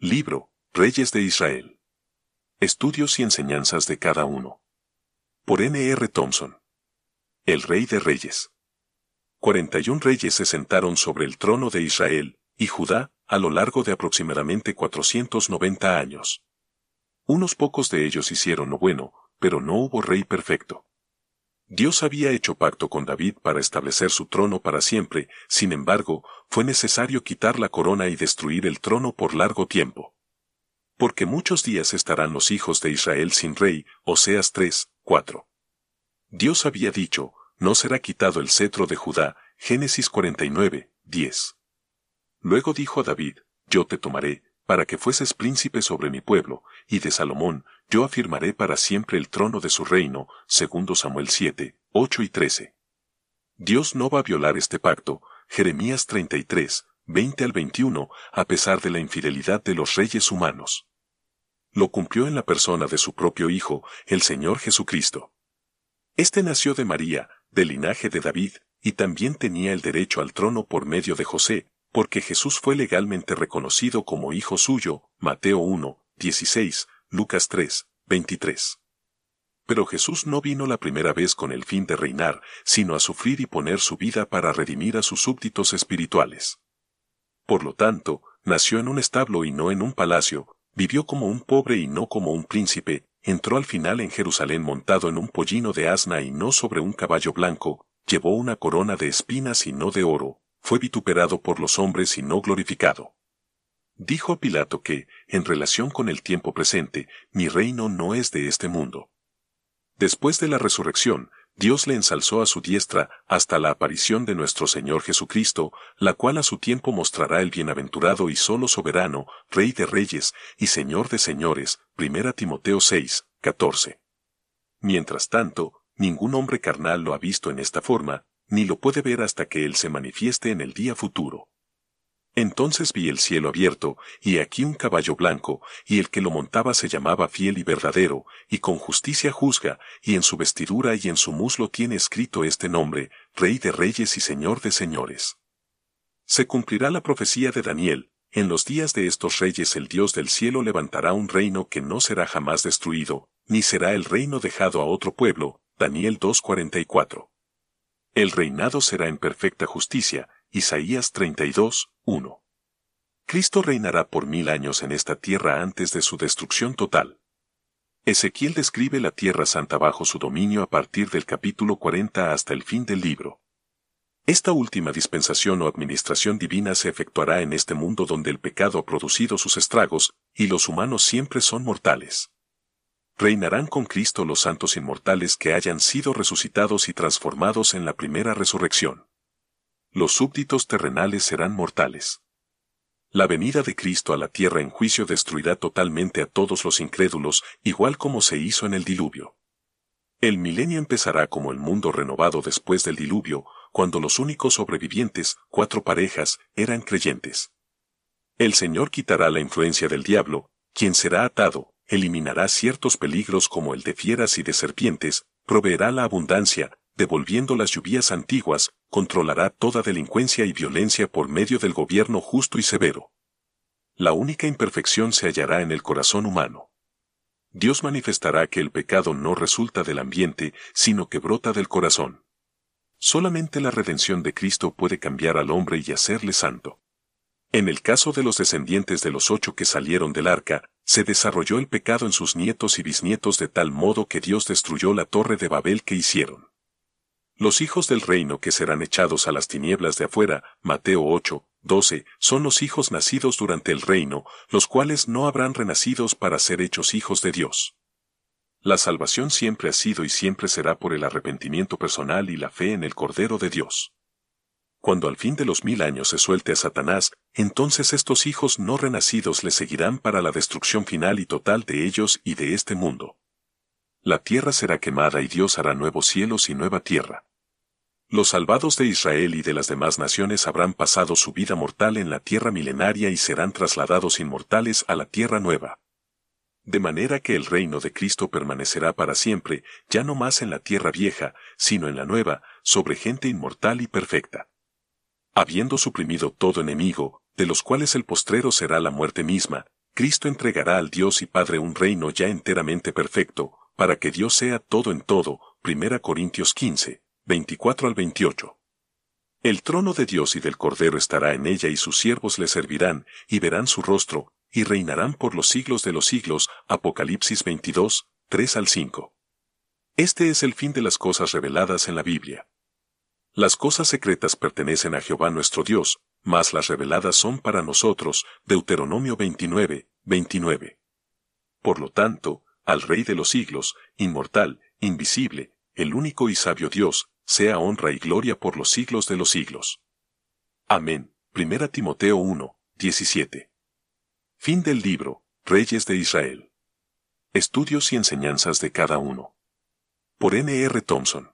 Libro, Reyes de Israel. Estudios y enseñanzas de cada uno. Por N. R. Thompson. El Rey de Reyes. 41 reyes se sentaron sobre el trono de Israel y Judá a lo largo de aproximadamente 490 años. Unos pocos de ellos hicieron lo bueno, pero no hubo rey perfecto. Dios había hecho pacto con David para establecer su trono para siempre, sin embargo, fue necesario quitar la corona y destruir el trono por largo tiempo. Porque muchos días estarán los hijos de Israel sin rey, Oseas 3, 4. Dios había dicho, no será quitado el cetro de Judá, Génesis 49, 10. Luego dijo a David, yo te tomaré, para que fueses príncipe sobre mi pueblo, y de Salomón, yo afirmaré para siempre el trono de su reino, segundo Samuel 7, 8 y 13. Dios no va a violar este pacto, Jeremías 33, 20 al 21, a pesar de la infidelidad de los reyes humanos. Lo cumplió en la persona de su propio Hijo, el Señor Jesucristo. Este nació de María, del linaje de David, y también tenía el derecho al trono por medio de José, porque Jesús fue legalmente reconocido como hijo suyo, Mateo 1, 16, Lucas 3, 23. Pero Jesús no vino la primera vez con el fin de reinar, sino a sufrir y poner su vida para redimir a sus súbditos espirituales. Por lo tanto, nació en un establo y no en un palacio, vivió como un pobre y no como un príncipe, entró al final en Jerusalén montado en un pollino de asna y no sobre un caballo blanco, llevó una corona de espinas y no de oro, fue vituperado por los hombres y no glorificado. Dijo a Pilato que, en relación con el tiempo presente, mi reino no es de este mundo. Después de la resurrección, Dios le ensalzó a su diestra hasta la aparición de nuestro Señor Jesucristo, la cual a su tiempo mostrará el bienaventurado y solo soberano, Rey de Reyes y Señor de Señores, 1 Timoteo 6, 14. Mientras tanto, ningún hombre carnal lo ha visto en esta forma, ni lo puede ver hasta que Él se manifieste en el día futuro. Entonces vi el cielo abierto, y aquí un caballo blanco, y el que lo montaba se llamaba fiel y verdadero, y con justicia juzga, y en su vestidura y en su muslo tiene escrito este nombre, Rey de Reyes y Señor de Señores. Se cumplirá la profecía de Daniel, en los días de estos reyes el Dios del cielo levantará un reino que no será jamás destruido, ni será el reino dejado a otro pueblo, Daniel 2.44. El reinado será en perfecta justicia, Isaías 32, 1. Cristo reinará por mil años en esta tierra antes de su destrucción total. Ezequiel describe la tierra santa bajo su dominio a partir del capítulo 40 hasta el fin del libro. Esta última dispensación o administración divina se efectuará en este mundo donde el pecado ha producido sus estragos, y los humanos siempre son mortales. Reinarán con Cristo los santos inmortales que hayan sido resucitados y transformados en la primera resurrección. Los súbditos terrenales serán mortales. La venida de Cristo a la tierra en juicio destruirá totalmente a todos los incrédulos, igual como se hizo en el diluvio. El milenio empezará como el mundo renovado después del diluvio, cuando los únicos sobrevivientes, cuatro parejas, eran creyentes. El Señor quitará la influencia del diablo, quien será atado, eliminará ciertos peligros como el de fieras y de serpientes, proveerá la abundancia, devolviendo las lluvias antiguas, controlará toda delincuencia y violencia por medio del gobierno justo y severo. La única imperfección se hallará en el corazón humano. Dios manifestará que el pecado no resulta del ambiente, sino que brota del corazón. Solamente la redención de Cristo puede cambiar al hombre y hacerle santo. En el caso de los descendientes de los ocho que salieron del arca, se desarrolló el pecado en sus nietos y bisnietos de tal modo que Dios destruyó la torre de Babel que hicieron. Los hijos del reino que serán echados a las tinieblas de afuera, Mateo 8, 12, son los hijos nacidos durante el reino, los cuales no habrán renacidos para ser hechos hijos de Dios. La salvación siempre ha sido y siempre será por el arrepentimiento personal y la fe en el Cordero de Dios. Cuando al fin de los mil años se suelte a Satanás, entonces estos hijos no renacidos le seguirán para la destrucción final y total de ellos y de este mundo. La tierra será quemada y Dios hará nuevos cielos y nueva tierra. Los salvados de Israel y de las demás naciones habrán pasado su vida mortal en la tierra milenaria y serán trasladados inmortales a la tierra nueva. De manera que el reino de Cristo permanecerá para siempre, ya no más en la tierra vieja, sino en la nueva, sobre gente inmortal y perfecta habiendo suprimido todo enemigo, de los cuales el postrero será la muerte misma, Cristo entregará al Dios y Padre un reino ya enteramente perfecto, para que Dios sea todo en todo. 1 Corintios 15, 24 al 28. El trono de Dios y del Cordero estará en ella y sus siervos le servirán, y verán su rostro, y reinarán por los siglos de los siglos. Apocalipsis 22, 3 al 5. Este es el fin de las cosas reveladas en la Biblia. Las cosas secretas pertenecen a Jehová nuestro Dios, mas las reveladas son para nosotros. Deuteronomio 29, 29. Por lo tanto, al Rey de los siglos, inmortal, invisible, el único y sabio Dios, sea honra y gloria por los siglos de los siglos. Amén. 1 Timoteo 1, 17. Fin del libro, Reyes de Israel. Estudios y enseñanzas de cada uno. Por N. R. Thompson.